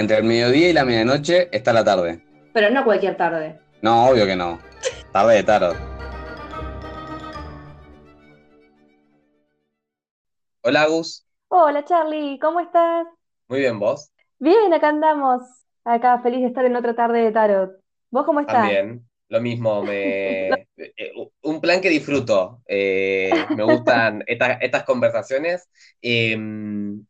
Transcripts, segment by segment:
Entre el mediodía y la medianoche está la tarde. Pero no cualquier tarde. No, obvio que no. Tarde de tarot. Hola, Gus. Hola Charlie, ¿cómo estás? Muy bien, ¿vos? Bien, acá andamos. Acá feliz de estar en otra tarde de tarot. ¿Vos cómo estás? También. Lo mismo, me... eh, un plan que disfruto. Eh, me gustan estas, estas conversaciones. Eh,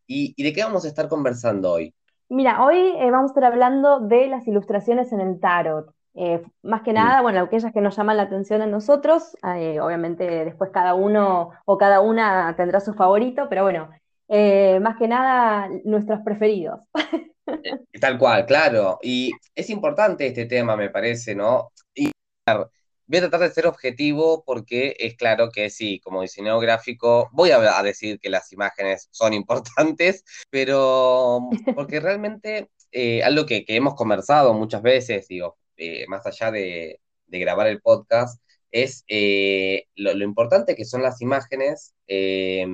¿y, y de qué vamos a estar conversando hoy? Mira, hoy eh, vamos a estar hablando de las ilustraciones en el tarot. Eh, más que nada, bueno, aquellas que nos llaman la atención a nosotros, eh, obviamente después cada uno o cada una tendrá su favorito, pero bueno, más que nada nuestros preferidos. Tal cual, claro. Y es importante este tema, me parece, ¿no? Y voy a tratar de ser objetivo porque es claro que sí, como diseñador gráfico, voy a, a decir que las imágenes son importantes, pero porque realmente eh, algo que, que hemos conversado muchas veces, digo, eh, más allá de, de grabar el podcast, es eh, lo, lo importante que son las imágenes, eh,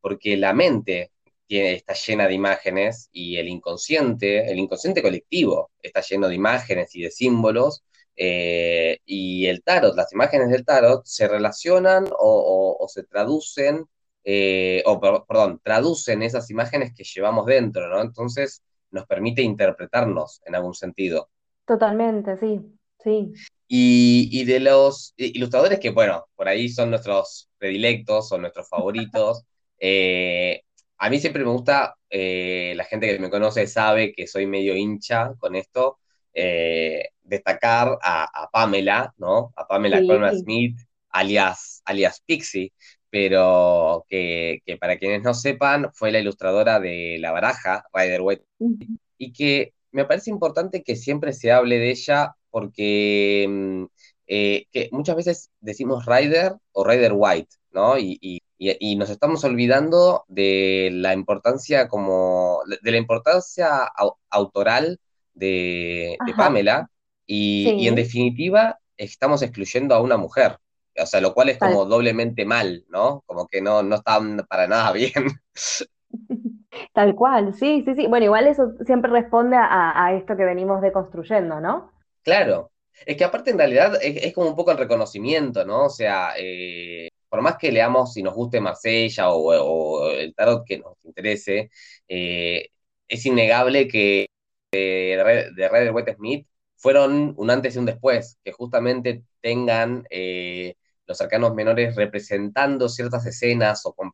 porque la mente tiene- está llena de imágenes y el inconsciente, el inconsciente colectivo está lleno de imágenes y de símbolos. Eh, y el tarot, las imágenes del tarot se relacionan o, o- o se traducen, eh, o per- perdón, traducen esas imágenes que llevamos dentro, ¿no? Entonces nos permite interpretarnos en algún sentido. Totalmente, sí, sí. Y, y de los ilustradores que, bueno, por ahí son nuestros predilectos, son nuestros favoritos, eh, a mí siempre me gusta, eh, la gente que me conoce sabe que soy medio hincha con esto, eh, destacar a, a Pamela, ¿no? A Pamela Colman Sí, Smith, alias, alias Pixie, pero que, que para quienes no sepan, fue la ilustradora de La Baraja, Rider Waite Ujú. y que me parece importante que siempre se hable de ella porque mm, eh, que muchas veces decimos Rider o Rider White, ¿no? Y, y- y- nos estamos olvidando de la importancia como, de la importancia au- autoral de, Pamela y, y en definitiva estamos excluyendo a una mujer. O sea, lo cual es tal como doblemente mal, ¿no? Como que no, no está para nada bien. Tal cual, sí, sí, sí. Bueno, igual eso siempre responde a, a esto que venimos deconstruyendo, ¿no? Claro, es que aparte en realidad es, es como un poco el reconocimiento, ¿no? O sea, eh, por más que leamos y nos guste Marsella o, o el tarot que nos interese, eh, es innegable que de, Red- de Rider Waite Smith fueron un antes y un después, que justamente tengan eh, los arcanos menores representando ciertas escenas o con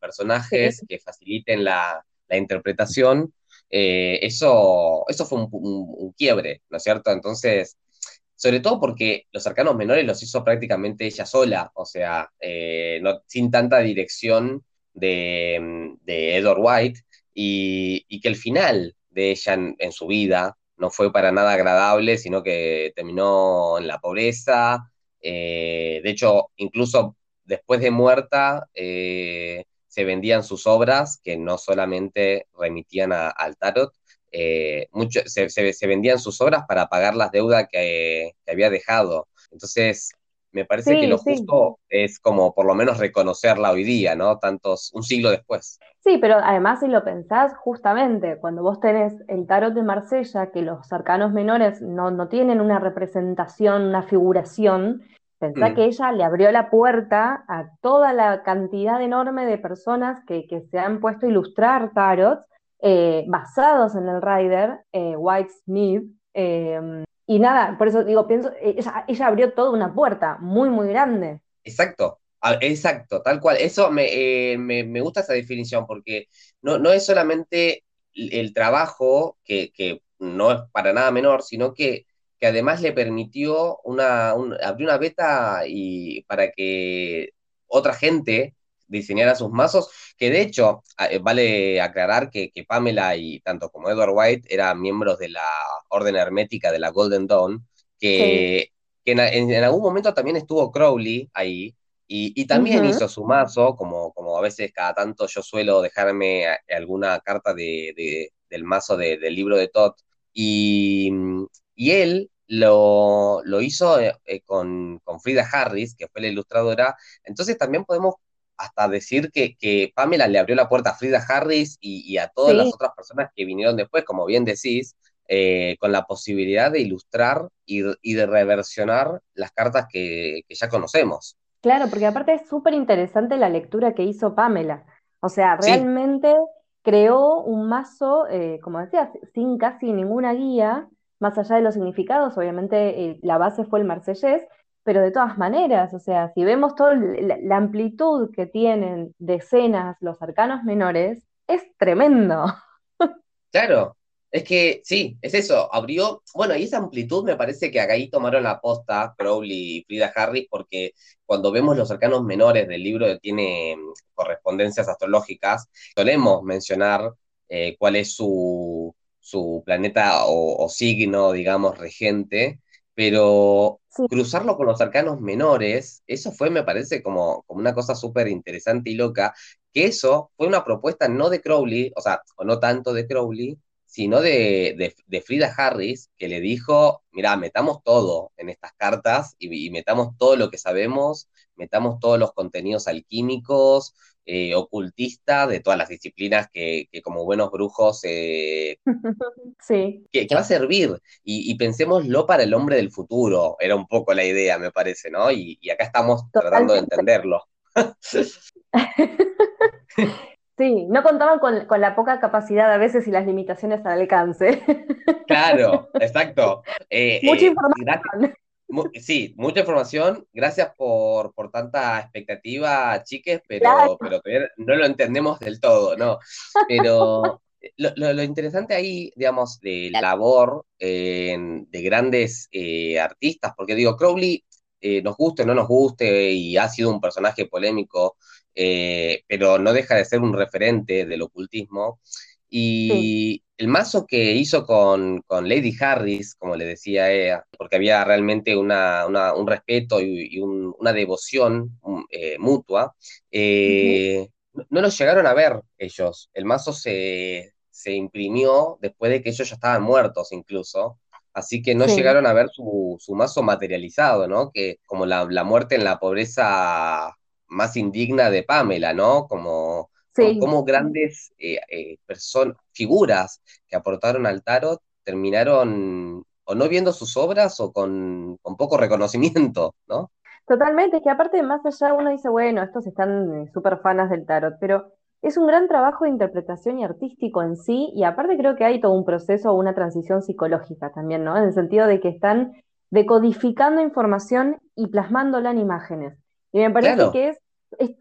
Sí, personajes que faciliten la, la interpretación. eh, eso, eso fue un, un- un quiebre, ¿no es cierto? Entonces, sobre todo porque los arcanos menores los hizo prácticamente ella sola, o sea, eh, no, sin tanta dirección de, de Edward White, y, y que el final de ella en, en su vida no fue para nada agradable, sino que terminó en la pobreza. eh, de hecho, incluso después de muerta, eh, se vendían sus obras, que no solamente remitían a- al tarot, eh, mucho, se, se- vendían sus obras para pagar las deudas que había dejado. Entonces, me parece que lo sí. justo es como por lo menos reconocerla hoy día, ¿no? Tantos, un siglo después. Sí, pero además si lo pensás, justamente cuando vos tenés el tarot de Marsella, que los arcanos menores no, no tienen una representación, una figuración, pensá Mm, que ella le abrió la puerta a toda la cantidad enorme de personas que, que se han puesto a ilustrar tarots eh, basados en el Rider, eh, White Smith, eh, y nada, por eso digo, pienso, eh, ella, abrió toda una puerta muy, muy grande. exacto, exacto, tal cual. Eso me, eh, me, me gusta esa definición porque no, no es solamente el trabajo, que, que no es para nada menor, sino que, que además le permitió una, un- abrió una beta y para que otra gente diseñara sus mazos, que de hecho, eh, vale aclarar que, que Pamela y tanto como Edward White eran miembros de la Orden Hermética de la Golden Dawn, Sí. que, que en, en- en algún momento también estuvo Crowley ahí, y, y también hizo su mazo, como, como a veces cada tanto yo suelo dejarme a- alguna carta de, de- del mazo de- del libro de Todd, y, y él lo, lo hizo eh, eh, con, con Frida Harris, que fue la ilustradora, entonces también podemos hasta decir que, que Pamela le abrió la puerta a Frida Harris y, y a todas las otras personas que vinieron después, como bien decís, eh, con la posibilidad de ilustrar y, de reversionar las cartas que, ya conocemos. Claro, porque aparte es súper interesante la lectura que hizo Pamela. O sea, realmente creó un mazo, eh, como decías, sin casi ninguna guía, más allá de los significados, obviamente eh, la base fue el marsellés, pero de todas maneras, o sea, si vemos toda la, amplitud que tienen de escenas los arcanos menores, es tremendo. Claro, es que sí, es eso, abrió, bueno, y esa amplitud me parece que acá ahí tomaron la posta Crowley y Frida Harris, porque cuando vemos los arcanos menores del libro que tiene mm, correspondencias astrológicas, solemos mencionar eh, cuál es su, su planeta o, signo, digamos, regente, pero cruzarlo con los arcanos menores, eso fue, me parece, como, como una cosa súper interesante y loca, que eso fue una propuesta no de Crowley, o sea, o no tanto de Crowley, sino de, de, Frida Harris, que le dijo, mira, metamos todo en estas cartas y, metamos todo lo que sabemos, metamos todos los contenidos alquímicos, eh, ocultistas, de todas las disciplinas que, como buenos brujos eh, sí. que, va a servir. Y, y, pensémoslo para el hombre del futuro, era un poco la idea, me parece, ¿no? Y, acá estamos tratando de entenderlo. Sí, no contaban con, la poca capacidad a veces y las limitaciones al alcance. Claro, exacto. Eh, mucha eh, información. Sí, mucha información. Gracias por, tanta expectativa, chiques, pero, pero no lo entendemos del todo, ¿no? Pero lo, interesante ahí, digamos, de la labor de grandes eh, artistas, porque digo, Crowley, nos guste o no nos guste, y ha sido un personaje polémico eh, pero no deja de ser un referente del ocultismo. Y el mazo que hizo con, Lady Harris, como le decía ella, porque había realmente una, un respeto y, una devoción eh, mutua, eh, no, lo llegaron a ver ellos. El mazo se, imprimió después de que ellos ya estaban muertos incluso. Así que no llegaron a ver su, mazo materializado, ¿no? Que como la, la muerte en la pobreza más indigna de Pamela, ¿no? Como, como grandes eh, eh, personas, figuras que aportaron al tarot terminaron o no viendo sus obras o con, poco reconocimiento, ¿no? Totalmente, es que aparte más allá uno dice, bueno, estos están eh, súper fanas del tarot, pero es un gran trabajo de interpretación y artístico en sí, y aparte creo que hay todo un proceso, una transición psicológica también, ¿no? En el sentido de que están decodificando información y plasmándola en imágenes. Y me parece que es,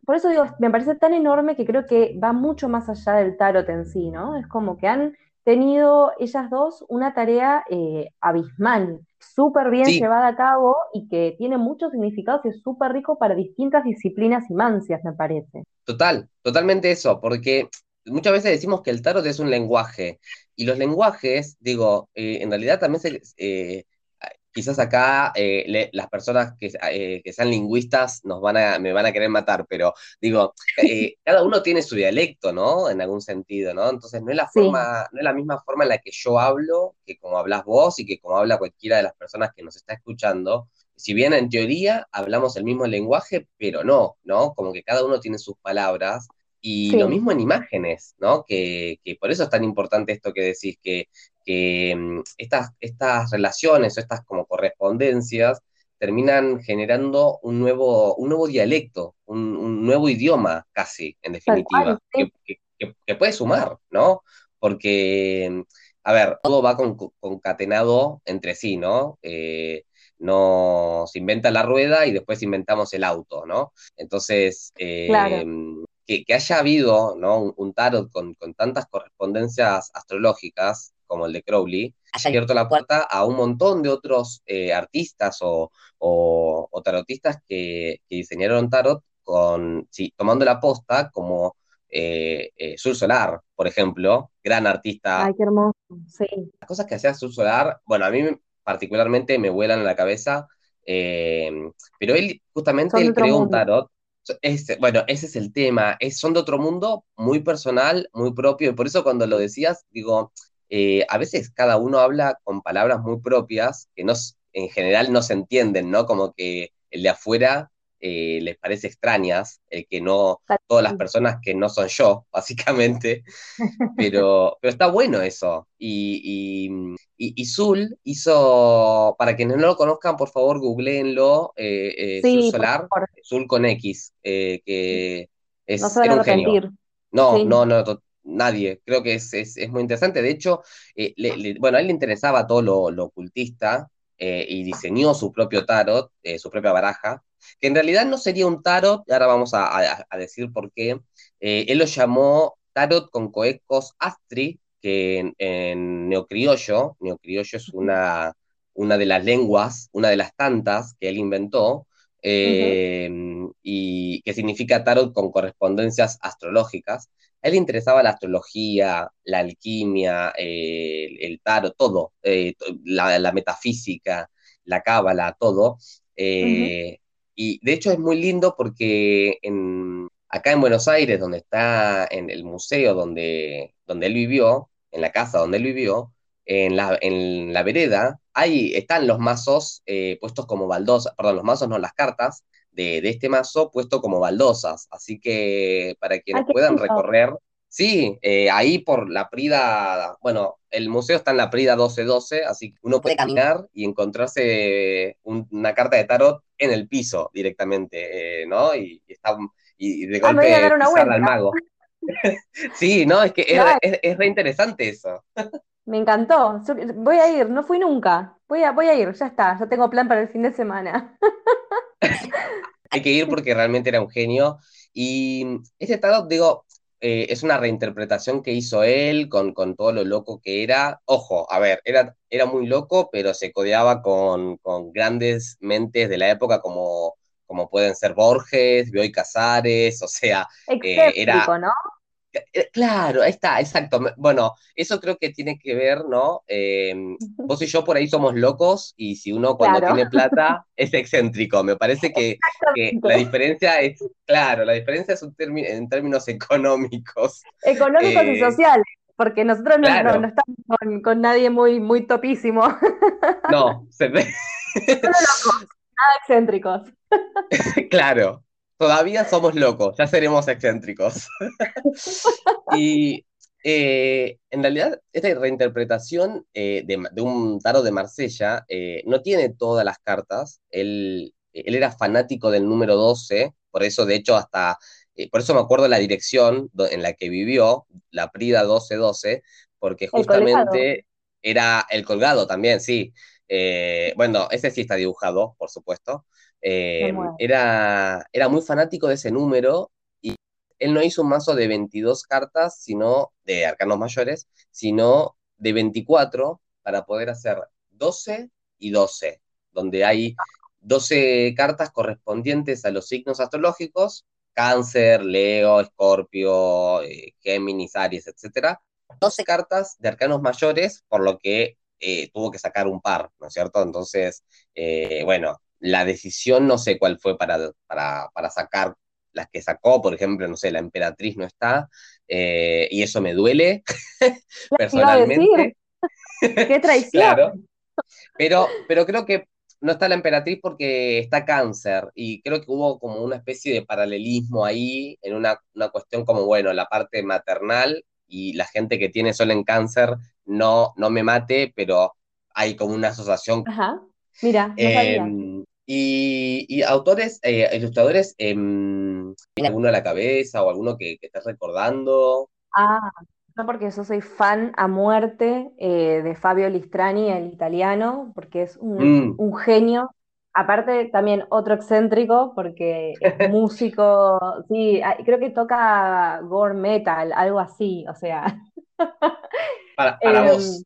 por eso digo, me parece tan enorme que creo que va mucho más allá del tarot en sí, ¿no? Es como que han tenido ellas dos una tarea eh, abismal, súper bien llevada a cabo y que tiene muchos significados y es súper rico para distintas disciplinas y mancias, me parece. Total, totalmente eso, porque muchas veces decimos que el tarot es un lenguaje y los lenguajes, digo, eh, en realidad también se, eh, quizás acá eh, las personas eh, que, sean lingüistas nos van a, me van a querer matar, pero digo, eh, cada uno tiene su dialecto, ¿no? En algún sentido, ¿no? Entonces no es la forma, no es la misma forma en la que yo hablo, que como hablas vos y que como habla cualquiera de las personas que nos está escuchando. Si bien en teoría hablamos el mismo lenguaje, pero no, ¿no? Como que cada uno tiene sus palabras y lo mismo en imágenes, ¿no? Que, por eso es tan importante esto que decís, que, mm, estas, estas relaciones o estas como correspondencias terminan generando un nuevo, un nuevo dialecto, un, nuevo idioma casi, en definitiva, que, puede sumar, ¿no? Porque, a ver, todo va concatenado entre sí, ¿no? Eh, no se inventa la rueda y después inventamos el auto, ¿no? Entonces, eh, que, haya habido ¿no? un, tarot con, tantas correspondencias astrológicas como el de Crowley, ha abierto la puerta a un montón de otros eh, artistas o, tarotistas que, diseñaron tarot con, sí, tomando la posta como eh, eh, Sur Solar, por ejemplo, gran artista. Ay, qué hermoso, sí. Las cosas que hacía Sur Solar, bueno, a mí particularmente me vuelan en la cabeza, pero él justamente él creó un tarot bueno, ese es el tema. Es, son de otro mundo, muy personal, muy propio. Y por eso cuando lo decías, digo, eh, a veces cada uno habla con palabras muy propias que no, en general no se entienden, ¿no? Como que el de afuera eh, les parece extrañas, el que no, todas las personas que no son yo, básicamente, pero, pero está bueno eso. Y, y, Zul hizo, para quienes no lo conozcan, por favor, googleenlo, eh, Zul Solar, Zul con X, que es no se un genio. No, no, no, nadie. Creo que es, es, muy interesante. De hecho, bueno, a él le interesaba todo lo, lo ocultista, eh, y diseñó su propio tarot, eh, su propia baraja, que en realidad no sería un tarot, y ahora vamos a, decir por qué. Eh, él lo llamó tarot con coecos astri, que en, neocriollo, neocriollo es una, una de las lenguas, una de las tantas que él inventó, y que significa tarot con correspondencias astrológicas él le interesaba la astrología, la alquimia, el tarot, todo, eh, la, metafísica, la cábala, todo. Eh, y de hecho es muy lindo porque acá en Buenos Aires, donde está en el museo donde, donde él vivió, en la casa donde él vivió, en la, en la vereda, ahí están los mazos eh, puestos como baldosas, perdón, los mazos no, las cartas, de, este mazo puesto como baldosas. Así que para quienes puedan recorrer, sí, eh, ahí por la Prida, bueno, el museo está en la Prida 1212, así que uno puede caminar y encontrarse una carta de tarot en el piso directamente, eh, ¿no? Y, está, y de ah, golpe al mago. sí, no, es que es, es, re interesante eso. Me encantó. Voy a ir, no fui nunca. Voy a, voy a ir, ya está, ya tengo plan para el fin de semana. Hay que ir porque realmente era un genio. Y este tarot, digo, eh, es una reinterpretación que hizo él con, con, todo lo loco que era. Ojo, a ver, era, era muy loco, pero se codeaba con, con grandes mentes de la época como, como pueden ser Borges, Bioy Casares, o sea, eh, era. Eh, claro, ahí está, exacto. Bueno, eso creo que tiene que ver, ¿no? Em, vos y yo por ahí somos locos y si uno cuando tiene plata es excéntrico. Me parece que, la diferencia es, claro, la diferencia es en términos económicos. Económicos y eh, sociales, porque nosotros no, estamos con, nadie muy, muy topísimo. No, se ve. locos, nada excéntricos. claro, Todavía somos locos, ya seremos excéntricos. y eh, en realidad, esta reinterpretación eh, de, un tarot de Marsella eh, no tiene todas las cartas. Él, él, era fanático del número 12, por eso, de hecho, hasta. por eso me acuerdo la dirección en la que vivió, la Prida 1212, porque justamente era el colgado también, sí. bueno, ese sí está dibujado, por supuesto. Eh, era, era muy fanático de ese número y él no hizo un mazo de 22 cartas, sino de arcanos mayores, sino de 24 para poder hacer 12 y 12, donde hay 12 cartas correspondientes a los signos astrológicos, cáncer, Leo, Escorpio, eh, Géminis, Aries, etc. 12 cartas de arcanos mayores, por lo que eh, tuvo que sacar un par, ¿no es cierto? Entonces, bueno, la decisión no sé cuál fue para, para, sacar las que sacó, por ejemplo, no sé, la emperatriz no está, eh, y eso me duele personalmente. ¡Qué traición! claro. Pero, pero creo que no está la emperatriz porque está cáncer, y creo que hubo como una especie de paralelismo ahí, en una, cuestión como, bueno, la parte maternal y la gente que tiene sol en cáncer no, no me mate, pero hay como una asociación. Ajá. Mira, no em, y, autores, eh, ilustradores, eh, ¿tiene alguno a la cabeza o alguno que, que estés recordando? Ah, no, porque yo soy fan a muerte eh, de Fabio Listrani, el italiano, porque es un, mm. genio. Aparte, también otro excéntrico, porque es músico, sí, ah, creo que toca gore metal, algo así, o sea. Para, para em, vos.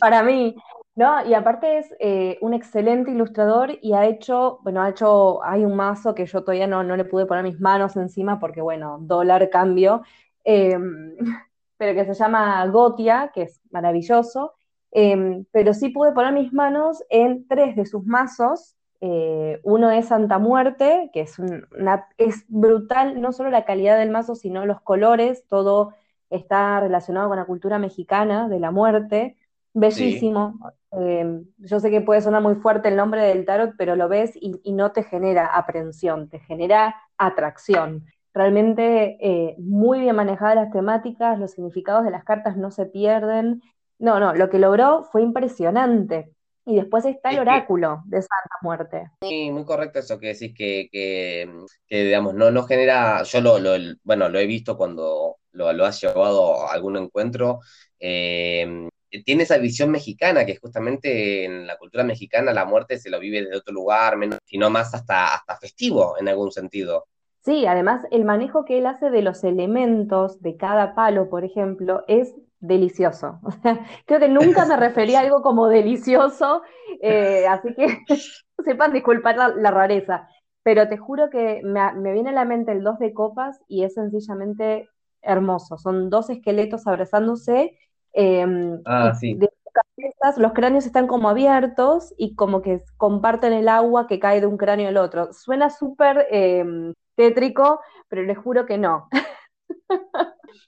Para mí. No, y aparte es eh, un excelente ilustrador y ha hecho, bueno, ha hecho, hay un mazo que yo todavía no, no le pude poner mis manos encima porque, bueno, dólar cambio, em, pero que se llama Gotia, que es maravilloso, em, pero sí pude poner mis manos en tres de sus mazos. Eh, uno es Santa Muerte, que es, una, es brutal, no solo la calidad del mazo, sino los colores, todo está relacionado con la cultura mexicana de la muerte bellísimo. Em, yo sé que puede sonar muy fuerte el nombre del tarot, pero lo ves y, no te genera aprensión, te genera atracción. Realmente eh, muy bien manejadas las temáticas, los significados de las cartas no se pierden. No, no, lo que logró fue impresionante. Y después está el oráculo de Santa Muerte. Sí, muy correcto eso que decís que, que, digamos, no, no genera, yo lo, bueno, lo he visto cuando lo, lo has llevado a algún encuentro, eh, tiene esa visión mexicana, que justamente en la cultura mexicana la muerte se lo vive desde otro lugar, menos, sino más hasta, hasta festivo en algún sentido. Sí, además el manejo que él hace de los elementos de cada palo, por ejemplo, es delicioso. creo que nunca me referí a algo como delicioso, eh, así que sepan disculpar la, rareza. Pero te juro que me, me, viene a la mente el dos de copas y es sencillamente hermoso. Son dos esqueletos abrazándose Em, ah, sí. los cráneos están como abiertos y como que comparten el agua que cae de un cráneo al otro. Suena súper em, tétrico, pero les juro que no.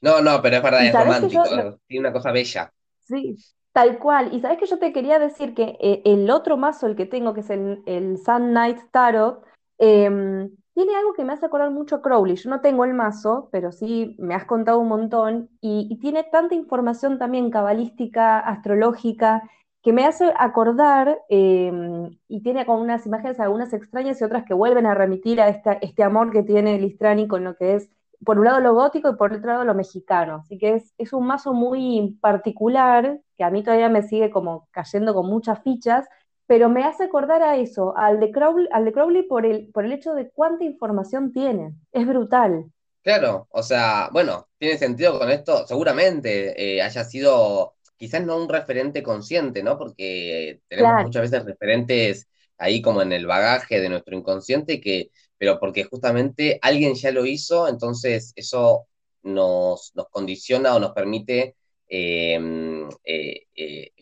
No, no, pero es verdad, es romántico, tiene una cosa bella. Sí, tal cual. Y sabes que yo te quería decir que eh, el otro mazo, el que tengo, que es el, el Sun Knight Tarot, em, tiene algo que me hace acordar mucho a Crowley. Yo no tengo el mazo, pero sí me has contado un montón y, tiene tanta información también cabalística, astrológica, que me hace acordar em, y tiene como unas imágenes algunas extrañas y otras que vuelven a remitir a este amor que tiene Listrani con lo que es, por un lado lo gótico y por otro lado lo mexicano. Así que es, es un mazo muy particular que a mí todavía me sigue como cayendo con muchas fichas pero me hace acordar a eso, al de Crowley, al de Crowley por, el, por el hecho de cuánta información tiene. Es brutal. Claro, o sea, bueno, tiene sentido con esto, seguramente eh, haya sido quizás no un referente consciente, ¿no? Porque tenemos muchas veces referentes ahí como en el bagaje de nuestro inconsciente, que, pero porque justamente alguien ya lo hizo, entonces eso nos, nos condiciona o nos permite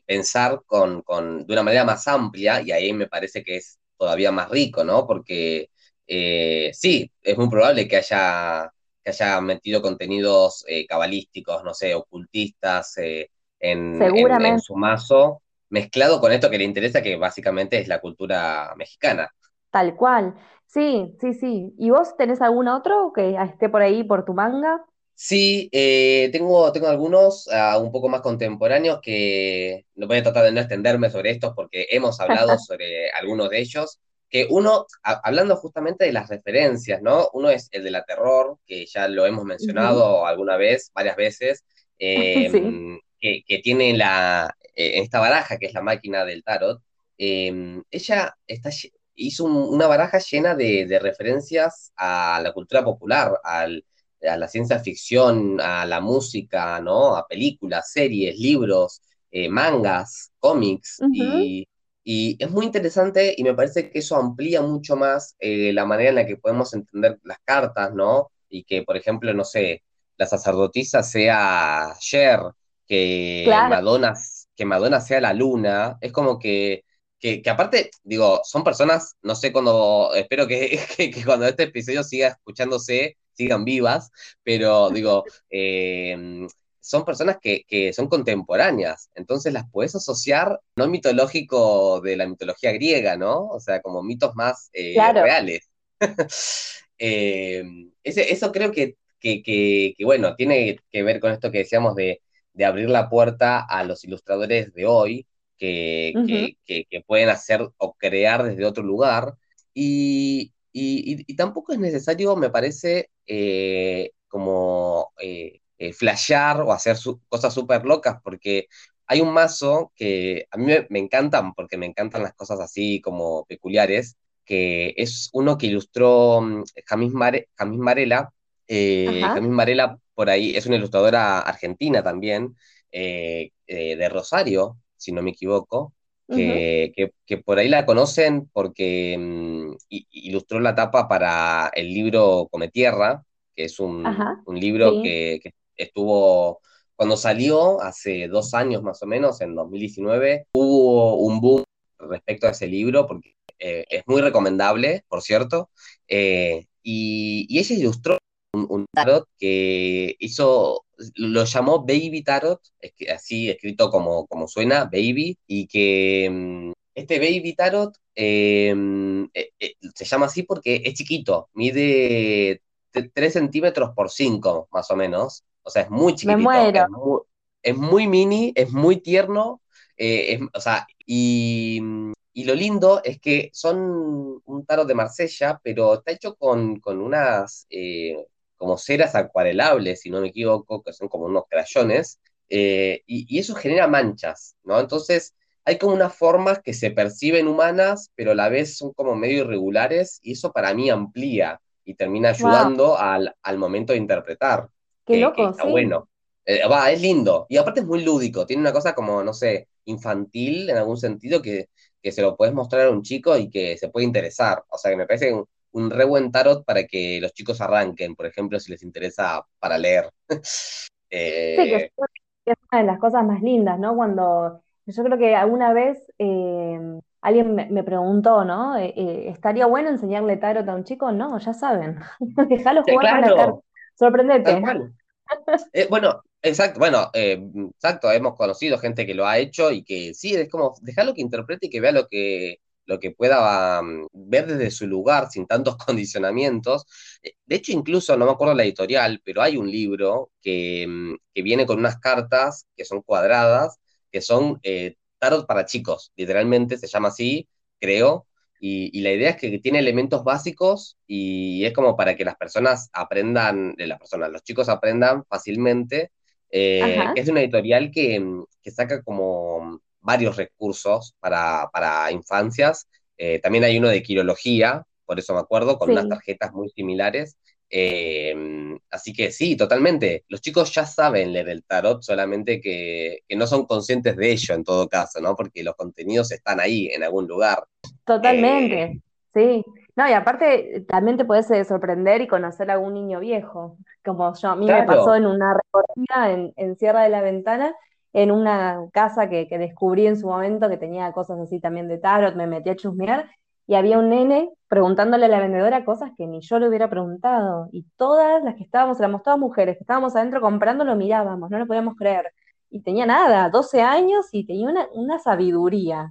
pensar con, de una manera más amplia, y ahí me parece que es todavía más rico, ¿no? Porque eh, sí, es muy probable que haya, que haya metido contenidos eh, cabalísticos, no sé, ocultistas eh, en, en, su mazo, mezclado con esto que le interesa, que básicamente es la cultura mexicana. Tal cual. Sí, sí, sí. ¿Y vos tenés algún otro que esté por ahí por tu manga? Sí, eh, tengo, tengo algunos ah, un poco más contemporáneos que no voy a tratar de no extenderme sobre estos porque hemos hablado sobre algunos de ellos. Que uno, hablando justamente de las referencias, ¿no? Uno es el de la terror, que ya lo hemos mencionado alguna vez, varias veces, em, que, tiene la, eh, esta baraja que es la máquina del tarot. Em, ella está, hizo una baraja llena de, de referencias a la cultura popular, al a la ciencia ficción, a la música, ¿no? A películas, series, libros, eh, mangas, cómics, y, es muy interesante y me parece que eso amplía mucho más eh, la manera en la que podemos entender las cartas, ¿no? Y que, por ejemplo, no sé, la sacerdotisa sea Cher, que, Madonna, que Madonna sea la luna, es como que que, aparte, digo, son personas, no sé cuando, espero que, que, cuando este episodio siga escuchándose, sigan vivas, pero digo, em, son personas que, son contemporáneas, entonces las puedes asociar, no mitológico de la mitología griega, ¿no? O sea, como mitos más eh, reales. Em, eso creo que, que, bueno, tiene que ver con esto que decíamos de, de abrir la puerta a los ilustradores de hoy, que, que, pueden hacer o crear desde otro lugar. Y, y, tampoco es necesario, me parece, eh, como eh, eh, flashear o hacer cosas súper locas, porque hay un mazo que a mí me, encantan, porque me encantan las cosas así como peculiares, que es uno que ilustró mm, Jamis, Mare, Marela. Jamis Marela, por ahí, es una ilustradora argentina también, de Rosario, si no me equivoco, que, por ahí la conocen porque mm, ilustró la tapa para el libro Come Tierra, que es un, libro que, estuvo, cuando salió, hace dos años más o menos, en 2019, hubo un boom respecto a ese libro, porque eh, es muy recomendable, por cierto, eh, y, ella ilustró un, tarot que hizo, lo llamó Baby Tarot, así escrito como, como suena, Baby, y que mm, este Baby Tarot em, eh, eh, se llama así porque es chiquito, mide 3 centímetros por 5, más o menos. O sea, es muy chiquitito. Me muero. Es muy, mini, es muy tierno. Eh, o sea, y, lo lindo es que son un tarot de Marsella, pero está hecho con, unas como ceras acuarelables, si no me equivoco, que son como unos crayones, y, y, eso genera manchas, ¿no? Entonces, hay como unas formas que se perciben humanas, pero a la vez son como medio irregulares, y eso para mí amplía y termina ayudando al, momento de interpretar. Qué loco, está bueno. Eh, va, es lindo. Y aparte es muy lúdico, tiene una cosa como, no sé, infantil en algún sentido que, se lo puedes mostrar a un chico y que se puede interesar. O sea, que me parece un, re buen tarot para que los chicos arranquen, por ejemplo, si les interesa para leer. Sí, que es una de las cosas más lindas, ¿no? Cuando yo creo que alguna vez eh, alguien me, preguntó, ¿no? Eh, eh, ¿Estaría bueno enseñarle tarot a un chico? No, ya saben. Déjalo jugar con la. Sorprendete. bueno, exacto, bueno, exacto, hemos conocido gente que lo ha hecho y que sí, es como dejarlo que interprete y que vea lo que, lo que pueda mm, ver desde su lugar sin tantos condicionamientos. De hecho, incluso, no me acuerdo la editorial, pero hay un libro que, mm, que viene con unas cartas que son cuadradas que son eh, tarot para chicos, literalmente se llama así, creo, y, la idea es que tiene elementos básicos y es como para que las personas aprendan, eh, las personas, los chicos aprendan fácilmente, eh, es una editorial que, saca como varios recursos para, infancias, también hay uno de quirología, por eso me acuerdo, con unas tarjetas muy similares, Em, así que sí, totalmente. Los chicos ya saben leer el tarot, solamente que, no son conscientes de ello en todo caso, ¿no? Porque los contenidos están ahí, en algún lugar. Totalmente, eh, sí. No, y aparte también te puedes eh, sorprender y conocer a algún niño viejo, como yo, a mí me pasó en una recorrida en, en, Sierra de la Ventana, en una casa que, que descubrí en su momento que tenía cosas así también de tarot, me metí a chusmear y había un nene preguntándole a la vendedora cosas que ni yo le hubiera preguntado. Y todas las que estábamos, éramos todas mujeres, que estábamos adentro comprando, lo mirábamos, no lo podíamos creer. Y tenía nada, 12 años y tenía una, sabiduría.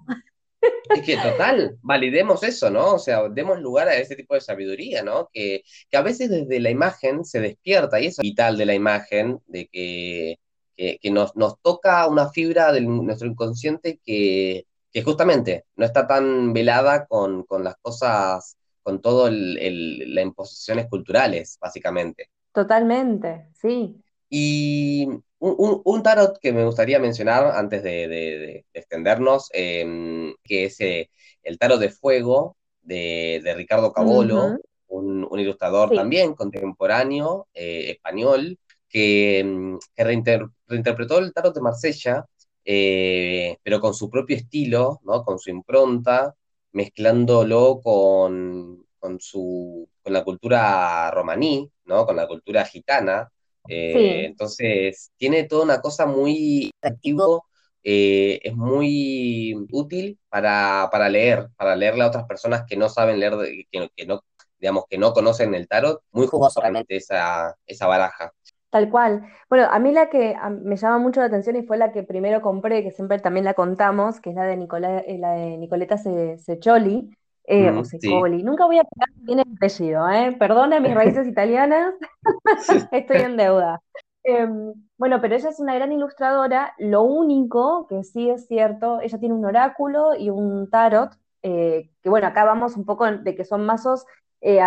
Es que total, validemos eso, ¿no? O sea, demos lugar a ese tipo de sabiduría, ¿no? Que, a veces desde la imagen se despierta, y eso es vital de la imagen, de que, que, nos, nos, toca una fibra de nuestro inconsciente que, que justamente no está tan velada con, las cosas, con todas las imposiciones culturales, básicamente. Totalmente, sí. Y un, tarot que me gustaría mencionar antes de, extendernos, em, que es eh, el tarot de fuego de, Ricardo Cabolo, un, ilustrador también contemporáneo, eh, español, que, em, reinterpretó el tarot de Marsella eh, pero con su propio estilo, ¿no? con su impronta, mezclándolo con, con, su, con la cultura romaní, ¿no? con la cultura gitana. Eh, entonces, tiene toda una cosa muy atractivo, eh, es muy útil para, para, leer, para leerle a otras personas que no saben leer, que, que no, digamos, que no conocen el tarot, muy jugoso realmente esa, esa baraja. Tal cual. Bueno, a mí la que me llama mucho la atención y fue la que primero compré, que siempre también la contamos, que es la de, Nicola, eh, la de Nicoleta Seccioli, eh, o Secoli. Nunca voy a pegar bien el apellido, ¿eh? Perdona mis raíces italianas, estoy en deuda. Em, bueno, pero ella es una gran ilustradora. Lo único que sí es cierto, ella tiene un oráculo y un tarot, eh, que bueno, acá vamos un poco de que son mazos eh,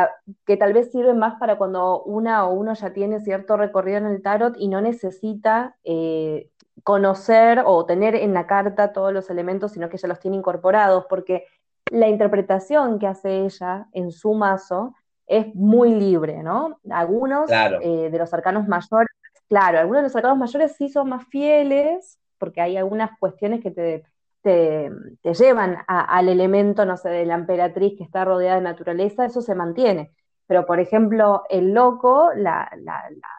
que tal vez sirve más para cuando una o uno ya tiene cierto recorrido en el tarot y no necesita eh, conocer o tener en la carta todos los elementos, sino que ya los tiene incorporados, porque la interpretación que hace ella en su mazo es muy libre, ¿no? Algunos eh, de los arcanos mayores, claro, algunos de los arcanos mayores sí son más fieles, porque hay algunas cuestiones que te te, llevan al elemento, no sé, de la emperatriz que está rodeada de naturaleza, eso se mantiene. Pero, por ejemplo, el loco, la,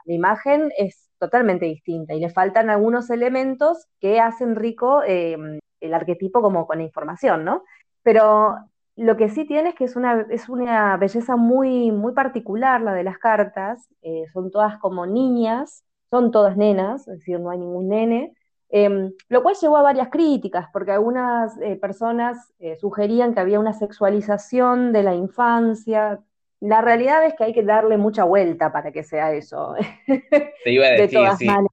imagen es totalmente distinta y le faltan algunos elementos que hacen rico em, el arquetipo como con información, ¿no? Pero lo que sí tiene es que es una, es una belleza muy, muy particular la de las cartas, eh, son todas como niñas, son todas nenas, es decir, no hay ningún nene, em, lo cual llevó a varias críticas, porque algunas eh, personas eh, sugerían que había una sexualización de la infancia. La realidad es que hay que darle mucha vuelta para que sea eso. Te iba a decir, de todas sí. maneras.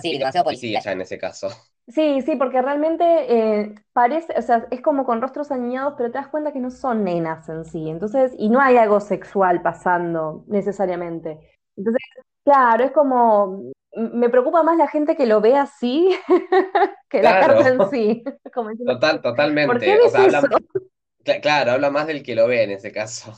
Sí, demasiado policía. ya en ese caso. Sí, sí, porque realmente eh, parece, o sea, es como con rostros aniñados, pero te das cuenta que no son nenas en sí. Entonces, y no hay algo sexual pasando necesariamente. Entonces, claro, es como, me preocupa más la gente que lo ve así que la carta en sí. Como diciendo, Total, ¿por totalmente. qué O ves sea, habla, eso? cla- claro, habla más del que lo ve en ese caso.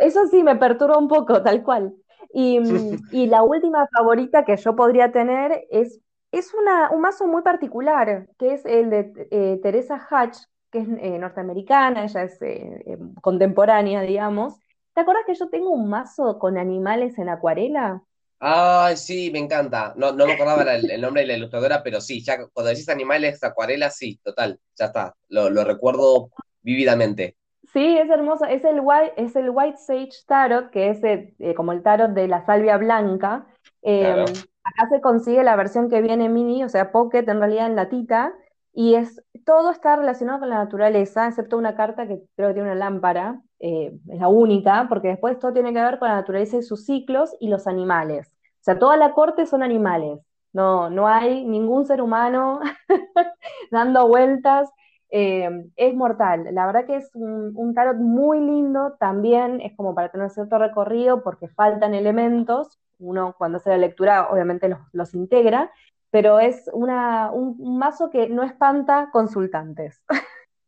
Eso sí me perturba un poco, tal cual. Y, mm, y la última favorita que yo podría tener es, es una, un mazo muy particular, que es el de eh, Teresa Hatch, que es eh, norteamericana, ella es eh, contemporánea, digamos. ¿Te acuerdas que yo tengo un mazo con animales en acuarela? Ay, sí, me encanta. No, no me acordaba el nombre de la ilustradora, pero sí, ya cuando decís animales, acuarela, sí, total, ya está. Lo, lo recuerdo vívidamente. Sí, es hermosa. Es el White, es el White Sage Tarot, que es eh, eh, como el tarot de la salvia blanca. Eh, Claro. acá se consigue la versión que viene mini, o sea, pocket en realidad en latita, y es todo está relacionado con la naturaleza, excepto una carta que creo que tiene una lámpara, eh, es la única, porque después todo tiene que ver con la naturaleza y sus ciclos y los animales. O sea, toda la corte son animales. No, no hay ningún ser humano dando vueltas. Eh, es mortal. La verdad que es un, un tarot muy lindo. También es como para tener cierto recorrido porque faltan elementos. Uno cuando hace la lectura obviamente los, los integra, pero es una, un, mazo que no espanta consultantes.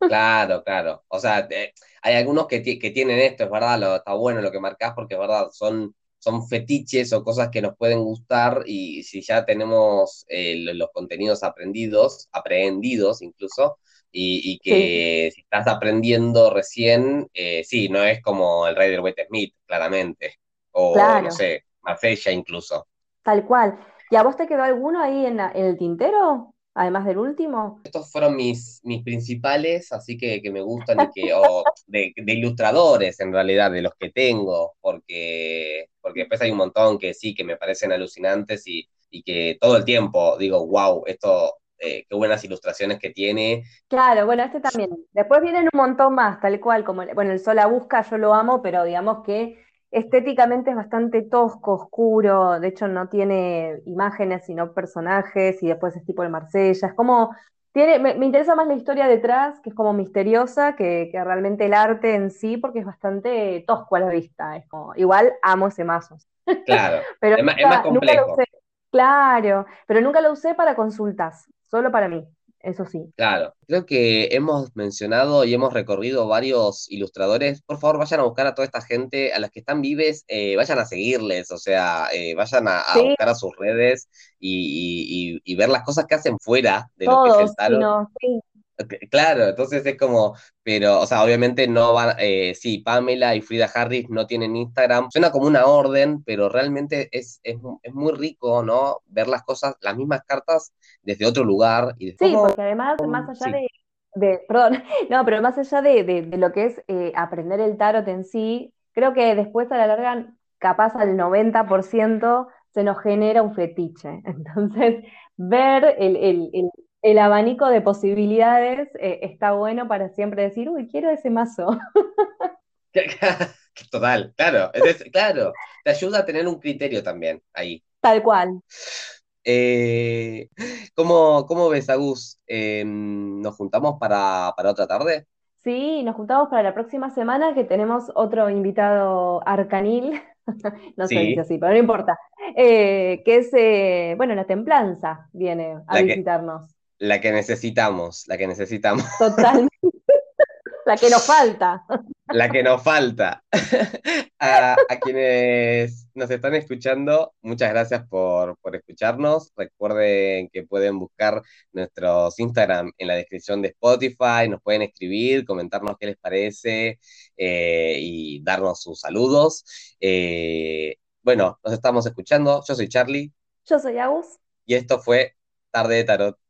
Claro, claro. O sea, eh, hay algunos que, que tienen esto, es verdad, lo, está bueno lo que marcás porque es verdad, son, son fetiches o cosas que nos pueden gustar y si ya tenemos eh, lo- los contenidos aprendidos, aprehendidos incluso, y, y que si estás aprendiendo recién, eh, sí, no es como el Rider Waite Smith, claramente, o Claro. no sé, Marsella incluso. Tal cual. ¿Y a vos te quedó alguno ahí en, la- en el tintero? Además del último. Estos fueron mis, mis principales, así que, que me gustan y que, de, de ilustradores en realidad, de los que tengo, porque, porque después hay un montón que sí, que me parecen alucinantes y, y que todo el tiempo digo, wow, esto, eh, qué buenas ilustraciones que tiene. Claro, bueno, este también. Después vienen un montón más, tal cual, como, el- bueno, el Sol a busca, yo lo amo, pero digamos que estéticamente es bastante tosco, oscuro, de hecho no tiene imágenes, sino personajes, y después es tipo de Marsella, es como, tiene, me, me interesa más la historia detrás, que es como misteriosa, que, que realmente el arte en sí, porque es bastante tosco a la vista, es como, igual amo ese mazo, Claro, pero es más nunca, nunca lo usé, claro, pero nunca lo usé para consultas, solo para mí, eso sí. Claro, creo que hemos mencionado y hemos recorrido varios ilustradores. Por favor, vayan a buscar a toda esta gente, a las que están vives, eh, vayan a seguirles, o sea, eh, vayan a, a Sí, buscar a sus redes y, y- y- y ver las cosas que hacen fuera de lo que tarot. sino, sí. Claro, entonces es como, pero, o sea, obviamente no van, eh, sí, Pamela y Frida Harris no tienen Instagram, suena como una orden, pero realmente es, es, es muy rico, ¿no? Ver las cosas, las mismas cartas desde otro lugar y de Sí, cómo, porque además, más allá sí, de, de- perdón, no, pero más allá de, de- de lo que es eh, aprender el tarot en sí, creo que después a la larga, capaz al 90% se nos genera un fetiche. Entonces, ver el, el- el- el abanico de posibilidades eh, está bueno para siempre decir, uy, quiero ese mazo. Total, claro, es- claro, te ayuda a tener un criterio también ahí. Tal cual. Eh, ¿cómo, cómo ves, Agus? Eh, ¿nos juntamos para, para otra tarde? Sí, nos juntamos para la próxima semana que tenemos otro invitado arcanil, no se dice Sí, así, pero no importa, eh, que es, eh, bueno, la templanza viene a la que, visitarnos, la que necesitamos, la que necesitamos, totalmente, la que nos falta. la que nos falta. A, a quienes nos están escuchando, muchas gracias por, por escucharnos. Recuerden que pueden buscar nuestros Instagram en la descripción de Spotify, nos pueden escribir, comentarnos qué les parece eh, y darnos sus saludos. Eh, bueno, nos estamos escuchando. Yo soy Charlie Yo soy Agus, y esto fue Tarde de Tarot.